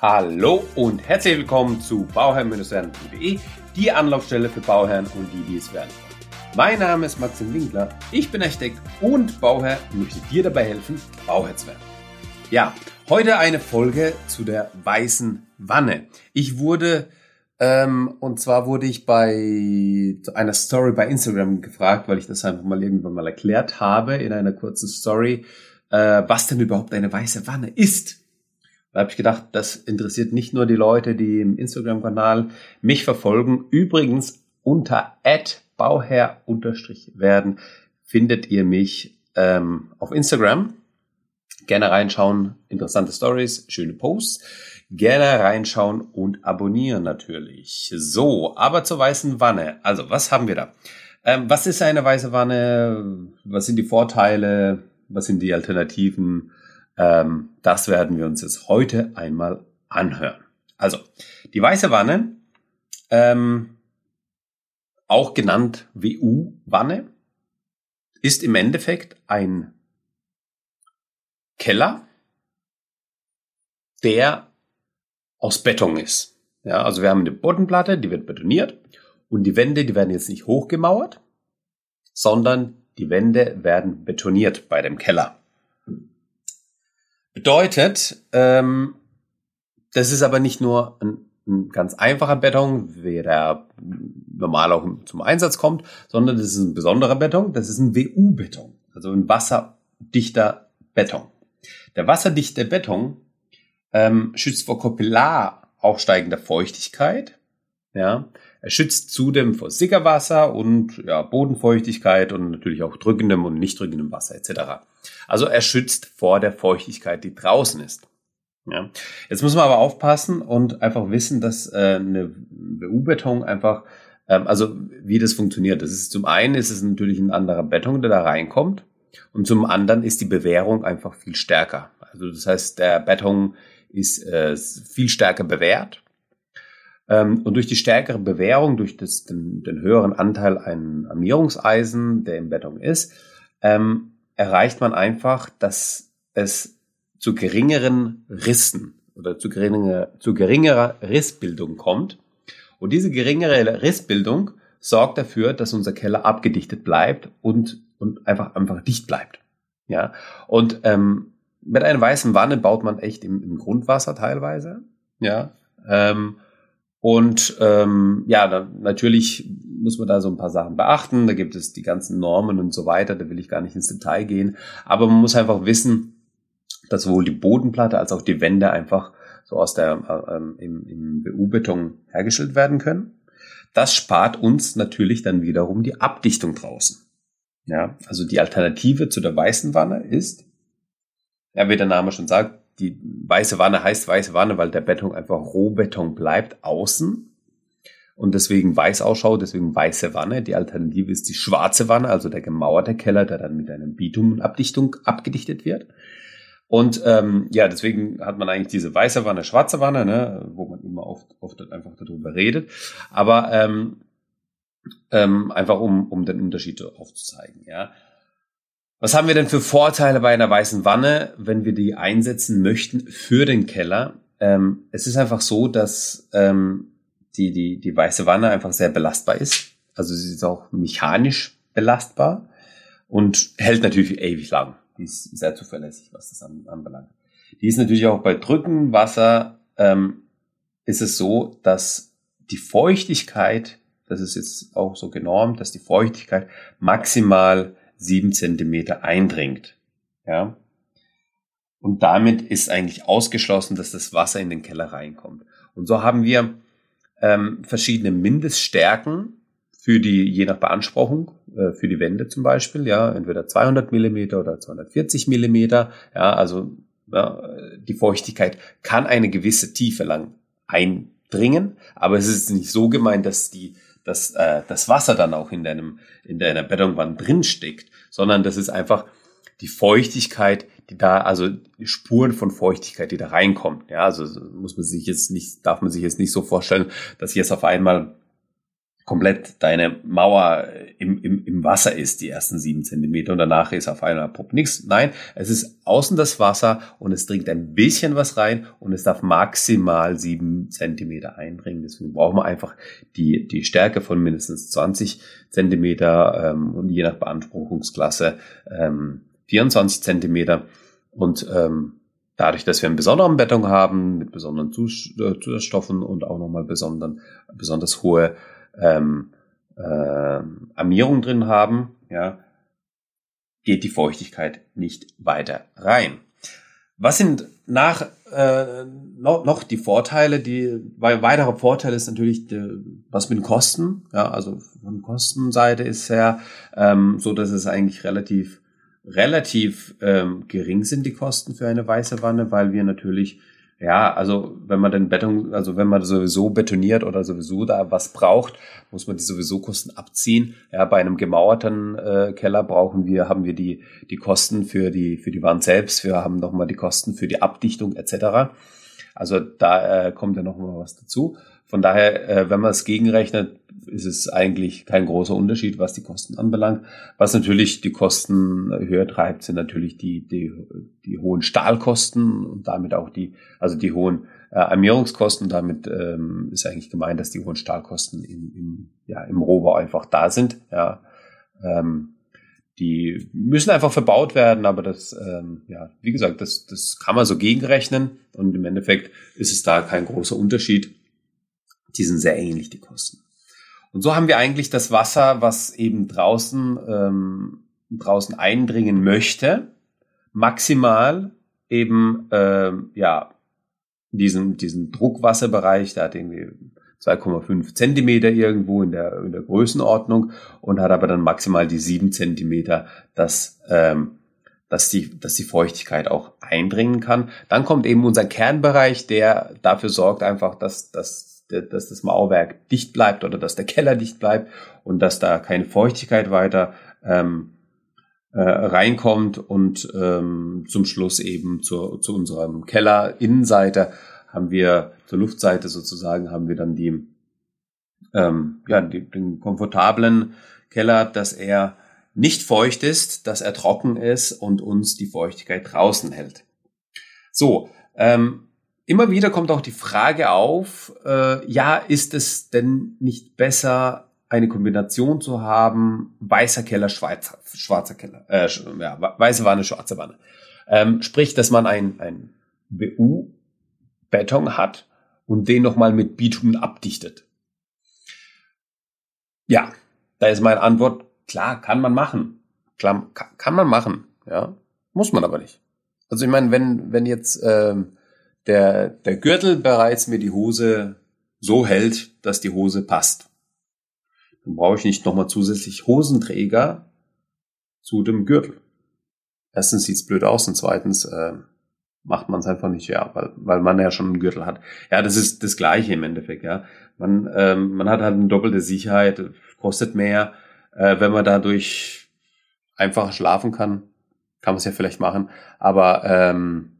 Hallo und herzlich willkommen zu bauherrn-werden.de, die Anlaufstelle für Bauherren und die, die es werden wollen. Mein Name ist Maxim Winkler, ich bin Architekt und Bauherr und möchte dir dabei helfen, Bauherr zu werden. Ja, heute eine Folge zu der weißen Wanne. Ich wurde ähm, und zwar wurde ich bei einer Story bei Instagram gefragt, weil ich das einfach mal irgendwann mal erklärt habe in einer kurzen Story, äh, was denn überhaupt eine weiße Wanne ist. Da habe ich gedacht, das interessiert nicht nur die Leute, die im Instagram-Kanal mich verfolgen. Übrigens unter bauherr-werden findet ihr mich ähm, auf Instagram. Gerne reinschauen, interessante Stories, schöne Posts. Gerne reinschauen und abonnieren natürlich. So, aber zur weißen Wanne. Also, was haben wir da? Ähm, was ist eine weiße Wanne? Was sind die Vorteile? Was sind die Alternativen? Ähm, das werden wir uns jetzt heute einmal anhören. Also, die weiße Wanne, ähm, auch genannt WU-Wanne, ist im Endeffekt ein Keller, der aus Beton ist. Ja, also wir haben eine Bodenplatte, die wird betoniert und die Wände, die werden jetzt nicht hochgemauert, sondern die Wände werden betoniert bei dem Keller. Bedeutet, ähm, das ist aber nicht nur ein, ein ganz einfacher Beton, wie der normal auch zum Einsatz kommt, sondern das ist ein besonderer Beton, das ist ein WU-Beton, also ein wasserdichter Beton. Der wasserdichte Beton ähm, schützt vor Kopillar aufsteigender Feuchtigkeit, ja, er schützt zudem vor Sickerwasser und ja, Bodenfeuchtigkeit und natürlich auch drückendem und nicht drückendem Wasser etc. Also er schützt vor der Feuchtigkeit, die draußen ist. Ja. Jetzt muss man aber aufpassen und einfach wissen, dass äh, eine BU-Beton einfach, ähm, also wie das funktioniert. Das ist zum einen ist es natürlich ein anderer Beton, der da reinkommt, und zum anderen ist die Bewährung einfach viel stärker. Also das heißt, der Beton ist äh, viel stärker bewährt und durch die stärkere Bewährung, durch das, den, den höheren Anteil an Armierungseisen, der im Beton ist, ähm, erreicht man einfach, dass es zu geringeren Rissen oder zu geringerer, zu geringerer Rissbildung kommt. Und diese geringere Rissbildung sorgt dafür, dass unser Keller abgedichtet bleibt und, und einfach, einfach dicht bleibt. Ja, und ähm, mit einer weißen Wanne baut man echt im, im Grundwasser teilweise. Ja, ähm, und ähm, ja, da, natürlich muss man da so ein paar Sachen beachten. Da gibt es die ganzen Normen und so weiter. Da will ich gar nicht ins Detail gehen. Aber man muss einfach wissen, dass sowohl die Bodenplatte als auch die Wände einfach so aus der äh, ähm, im, im BU-Beton hergestellt werden können. Das spart uns natürlich dann wiederum die Abdichtung draußen. Ja, also die Alternative zu der weißen Wanne ist, ja, wie der Name schon sagt, die weiße Wanne heißt weiße Wanne, weil der Beton einfach Rohbeton bleibt außen und deswegen weiß ausschaut, deswegen weiße Wanne. Die Alternative ist die schwarze Wanne, also der gemauerte Keller, der dann mit einem Bitumabdichtung abgedichtet wird. Und ähm, ja, deswegen hat man eigentlich diese weiße Wanne, schwarze Wanne, ne, wo man immer oft, oft einfach darüber redet. Aber ähm, ähm, einfach um, um den Unterschied aufzuzeigen. Ja. Was haben wir denn für Vorteile bei einer weißen Wanne, wenn wir die einsetzen möchten für den Keller? Ähm, es ist einfach so, dass ähm, die, die, die weiße Wanne einfach sehr belastbar ist. Also sie ist auch mechanisch belastbar und hält natürlich ewig lang. Die ist sehr zuverlässig, was das anbelangt. Die ist natürlich auch bei Drücken Wasser ähm, ist es so, dass die Feuchtigkeit, das ist jetzt auch so genormt, dass die Feuchtigkeit maximal sieben Zentimeter eindringt. Ja. Und damit ist eigentlich ausgeschlossen, dass das Wasser in den Keller reinkommt. Und so haben wir ähm, verschiedene Mindeststärken für die, je nach Beanspruchung, äh, für die Wände zum Beispiel, ja, entweder 200 Millimeter oder 240 Millimeter, ja, also ja, die Feuchtigkeit kann eine gewisse Tiefe lang eindringen, aber es ist nicht so gemeint, dass die dass äh, das Wasser dann auch in deinem in deiner Betonwand drin steckt, sondern das ist einfach die Feuchtigkeit, die da also Spuren von Feuchtigkeit, die da reinkommen. Ja, also muss man sich jetzt nicht darf man sich jetzt nicht so vorstellen, dass jetzt auf einmal komplett deine Mauer im, im, im Wasser ist, die ersten sieben Zentimeter und danach ist auf einmal Pop nichts. Nein, es ist außen das Wasser und es dringt ein bisschen was rein und es darf maximal sieben Zentimeter eindringen. Deswegen brauchen wir einfach die, die Stärke von mindestens 20 Zentimeter ähm, und je nach Beanspruchungsklasse ähm, 24 Zentimeter. Und ähm, dadurch, dass wir einen besonderen Beton haben mit besonderen äh, Zusatzstoffen und auch nochmal besonders hohe ähm, äh, Armierung drin haben, ja, geht die Feuchtigkeit nicht weiter rein. Was sind nach äh, noch, noch die Vorteile? Die weil weitere Vorteil ist natürlich die, was mit den Kosten. Ja, also von Kostenseite ist her ähm, so, dass es eigentlich relativ relativ ähm, gering sind die Kosten für eine weiße Wanne, weil wir natürlich ja, also wenn man den Beton, also wenn man sowieso betoniert oder sowieso da was braucht, muss man die sowieso Kosten abziehen. Ja, bei einem gemauerten äh, Keller brauchen wir, haben wir die die Kosten für die für die Wand selbst, wir haben nochmal die Kosten für die Abdichtung etc. Also da äh, kommt ja noch mal was dazu. Von daher, äh, wenn man es gegenrechnet, ist es eigentlich kein großer Unterschied, was die Kosten anbelangt. Was natürlich die Kosten höher treibt, sind natürlich die, die, die hohen Stahlkosten und damit auch die, also die hohen äh, Armierungskosten. Damit ähm, ist eigentlich gemeint, dass die hohen Stahlkosten im, im, ja, im Rohbau einfach da sind. Ja, ähm, die müssen einfach verbaut werden, aber das, ähm, ja, wie gesagt, das, das kann man so gegenrechnen und im Endeffekt ist es da kein großer Unterschied. Die sind sehr ähnlich, die Kosten. Und so haben wir eigentlich das Wasser, was eben draußen, ähm, draußen eindringen möchte, maximal eben, ähm, ja, diesen, diesen Druckwasserbereich, da hat irgendwie 2,5 Zentimeter irgendwo in der, in der Größenordnung und hat aber dann maximal die 7 Zentimeter, dass, ähm, dass, die, dass die Feuchtigkeit auch eindringen kann. Dann kommt eben unser Kernbereich, der dafür sorgt einfach, dass, dass dass das Mauerwerk dicht bleibt oder dass der Keller dicht bleibt und dass da keine Feuchtigkeit weiter ähm, äh, reinkommt und ähm, zum Schluss eben zu, zu unserem Keller Innenseite haben wir zur Luftseite sozusagen haben wir dann die ähm, ja die, den komfortablen Keller, dass er nicht feucht ist, dass er trocken ist und uns die Feuchtigkeit draußen hält. So, ähm, Immer wieder kommt auch die Frage auf, äh, ja, ist es denn nicht besser, eine Kombination zu haben, weißer Keller, schwarzer, schwarzer Keller, äh, ja, weiße Wanne, schwarze Wanne. Ähm, sprich, dass man ein, ein BU-Beton hat und den nochmal mit Bitumen abdichtet. Ja, da ist meine Antwort, klar, kann man machen. Klar, kann man machen, ja, muss man aber nicht. Also ich meine, wenn, wenn jetzt ähm, der, der Gürtel bereits mir die Hose so hält, dass die Hose passt. Dann brauche ich nicht nochmal zusätzlich Hosenträger zu dem Gürtel. Erstens sieht's blöd aus und zweitens äh, macht man es einfach nicht, ja, weil, weil man ja schon einen Gürtel hat. Ja, das ist das Gleiche im Endeffekt, ja. Man, ähm, man hat halt eine doppelte Sicherheit, kostet mehr. Äh, wenn man dadurch einfacher schlafen kann, kann man es ja vielleicht machen. Aber ähm,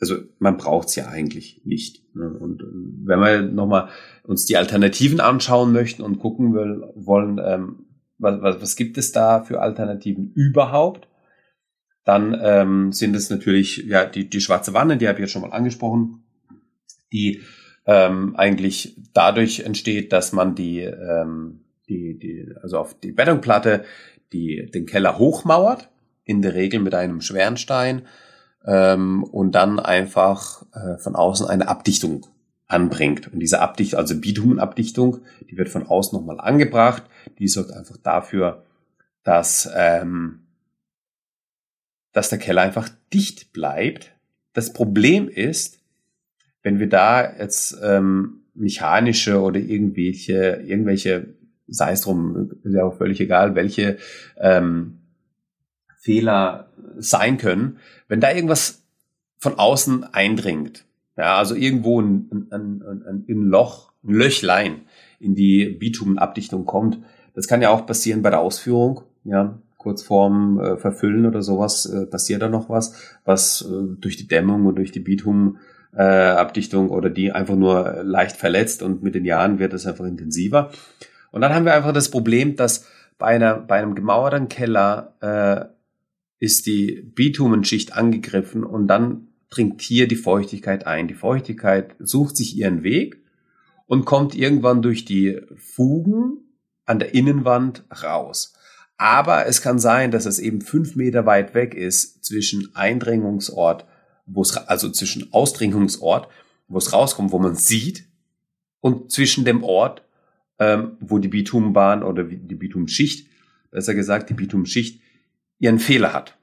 also man braucht es ja eigentlich nicht. Ne? Und wenn wir nochmal uns die Alternativen anschauen möchten und gucken wollen, ähm, was, was, was gibt es da für Alternativen überhaupt, dann ähm, sind es natürlich ja die, die schwarze Wanne, die habe ich jetzt schon mal angesprochen, die ähm, eigentlich dadurch entsteht, dass man die, ähm, die, die also auf die Betonplatte die, den Keller hochmauert, in der Regel mit einem schweren Stein ähm, und dann einfach äh, von außen eine Abdichtung anbringt. Und diese Abdichtung, also Bitumenabdichtung, die wird von außen nochmal angebracht. Die sorgt einfach dafür, dass, ähm, dass der Keller einfach dicht bleibt. Das Problem ist, wenn wir da jetzt ähm, mechanische oder irgendwelche, irgendwelche, sei es drum, ist ja auch völlig egal, welche ähm, Fehler sein können, wenn da irgendwas von außen eindringt, ja, also irgendwo ein, ein, ein, ein Loch, ein Löchlein in die Bitumenabdichtung kommt, das kann ja auch passieren bei der Ausführung, ja, kurz vorm äh, Verfüllen oder sowas äh, passiert da noch was, was äh, durch die Dämmung und durch die Bitumenabdichtung äh, oder die einfach nur leicht verletzt und mit den Jahren wird es einfach intensiver. Und dann haben wir einfach das Problem, dass bei, einer, bei einem gemauerten Keller äh, ist die Bitumenschicht angegriffen und dann dringt hier die Feuchtigkeit ein. Die Feuchtigkeit sucht sich ihren Weg und kommt irgendwann durch die Fugen an der Innenwand raus. Aber es kann sein, dass es eben fünf Meter weit weg ist zwischen Eindringungsort, wo es, also zwischen Ausdringungsort, wo es rauskommt, wo man sieht, und zwischen dem Ort, ähm, wo die Bitumenbahn oder die Bitumenschicht, besser gesagt, die Bitumenschicht ihren Fehler hat.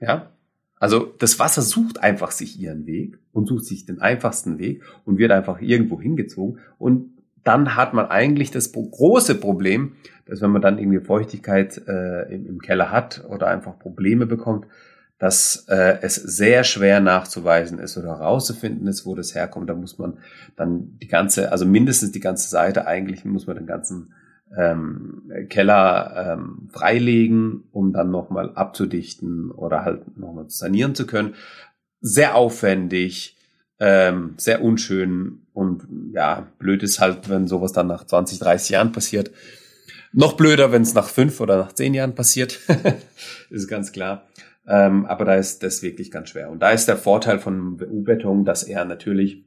Ja? Also das Wasser sucht einfach sich ihren Weg und sucht sich den einfachsten Weg und wird einfach irgendwo hingezogen. Und dann hat man eigentlich das große Problem, dass wenn man dann irgendwie Feuchtigkeit äh, im, Keller hat oder einfach Probleme bekommt, dass äh, es sehr schwer nachzuweisen ist oder herauszufinden ist, wo das herkommt. Da muss man dann die ganze, also mindestens die ganze Seite, eigentlich muss man den ganzen ähm, Keller ähm, freilegen, um dann nochmal abzudichten oder halt nochmal sanieren zu können. Sehr aufwendig, ähm, sehr unschön und ja, blöd ist halt, wenn sowas dann nach 20, 30 Jahren passiert. Noch blöder, wenn es nach fünf oder nach zehn Jahren passiert, ist ganz klar. Ähm, aber da ist das wirklich ganz schwer. Und da ist der Vorteil von WU-Beton, dass er natürlich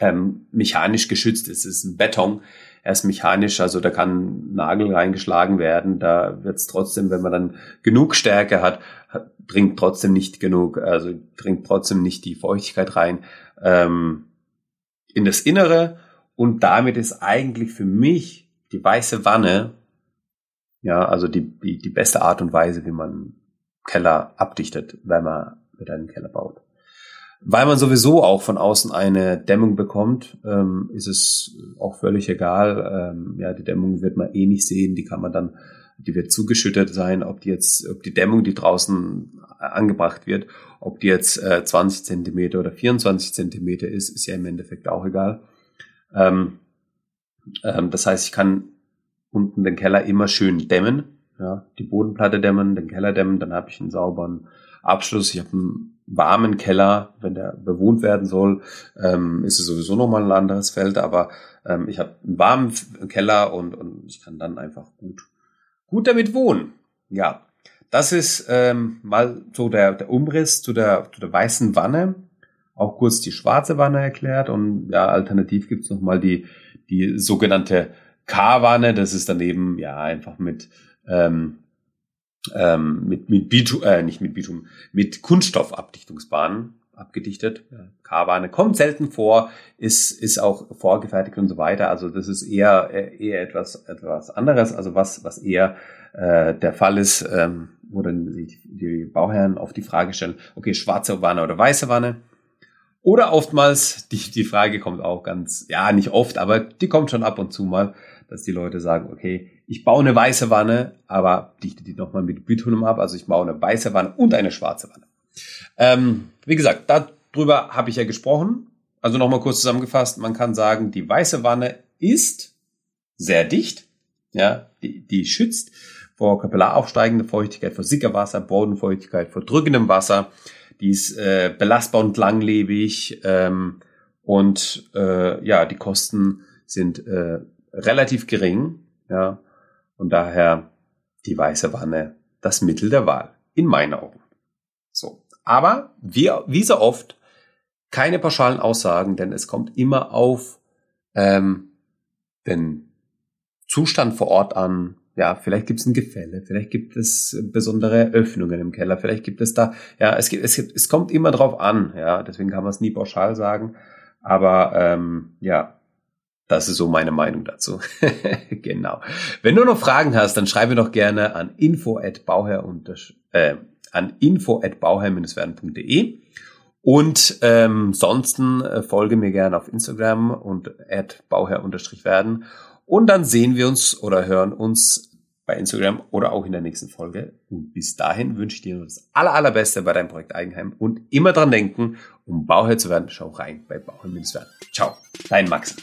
ähm, mechanisch geschützt ist. Es ist ein Beton, er ist mechanisch, also da kann Nagel reingeschlagen werden. Da wird es trotzdem, wenn man dann genug Stärke hat, hat, dringt trotzdem nicht genug, also dringt trotzdem nicht die Feuchtigkeit rein ähm, in das Innere. Und damit ist eigentlich für mich die weiße Wanne, ja, also die, die, die beste Art und Weise, wie man Keller abdichtet, wenn man mit einem Keller baut. Weil man sowieso auch von außen eine Dämmung bekommt, ähm, ist es auch völlig egal. Ähm, ja, die Dämmung wird man eh nicht sehen, die kann man dann, die wird zugeschüttet sein, ob die jetzt, ob die Dämmung, die draußen angebracht wird, ob die jetzt äh, 20 Zentimeter oder 24 Zentimeter ist, ist ja im Endeffekt auch egal. Ähm, ähm, das heißt, ich kann unten den Keller immer schön dämmen, ja, die Bodenplatte dämmen, den Keller dämmen, dann habe ich einen sauberen Abschluss. Ich habe einen warmen Keller, wenn der bewohnt werden soll, ähm, ist es sowieso nochmal ein anderes Feld, aber ähm, ich habe einen warmen Keller und, und ich kann dann einfach gut, gut damit wohnen. Ja, das ist ähm, mal so der, der Umriss zu der, zu der weißen Wanne. Auch kurz die schwarze Wanne erklärt und ja, alternativ gibt's noch mal die, die sogenannte K-Wanne. Das ist dann eben ja einfach mit ähm, ähm, mit, mit Bitum, äh, nicht mit Bitum, mit Kunststoffabdichtungsbahnen abgedichtet. K-Bahne kommt selten vor, ist, ist auch vorgefertigt und so weiter. Also das ist eher, eher etwas, etwas anderes, also was, was eher äh, der Fall ist, ähm, wo dann sich die Bauherren auf die Frage stellen, okay, schwarze Wanne oder weiße Wanne. Oder oftmals, die, die Frage kommt auch ganz, ja, nicht oft, aber die kommt schon ab und zu mal, dass die Leute sagen, okay, ich baue eine weiße Wanne, aber dichte die nochmal mit Bitumen ab. Also ich baue eine weiße Wanne und eine schwarze Wanne. Ähm, wie gesagt, darüber habe ich ja gesprochen. Also nochmal kurz zusammengefasst, man kann sagen, die weiße Wanne ist sehr dicht, ja, die, die schützt vor kapillaraufsteigender Feuchtigkeit, vor Sickerwasser, Bodenfeuchtigkeit, vor drückendem Wasser. Die ist äh, belastbar und langlebig ähm, und äh, ja, die Kosten sind äh, relativ gering, ja, und daher die weiße Wanne das Mittel der Wahl, in meinen Augen. So. Aber wie, wie so oft, keine pauschalen Aussagen, denn es kommt immer auf ähm, den Zustand vor Ort an. Ja, vielleicht gibt es ein Gefälle, vielleicht gibt es besondere Öffnungen im Keller, vielleicht gibt es da, ja, es gibt, es, gibt, es kommt immer drauf an, ja, deswegen kann man es nie pauschal sagen. Aber ähm, ja, das ist so meine Meinung dazu. genau. Wenn du noch Fragen hast, dann schreibe doch gerne an info at bauherr äh, an info at bauherr-werden.de und ähm, sonsten äh, folge mir gerne auf Instagram und at bauherr-werden und dann sehen wir uns oder hören uns bei Instagram oder auch in der nächsten Folge. Und bis dahin wünsche ich dir nur das aller, allerbeste bei deinem Projekt Eigenheim und immer dran denken, um Bauherr zu werden, schau rein bei Bauherr Münzwert. Ciao, dein Max.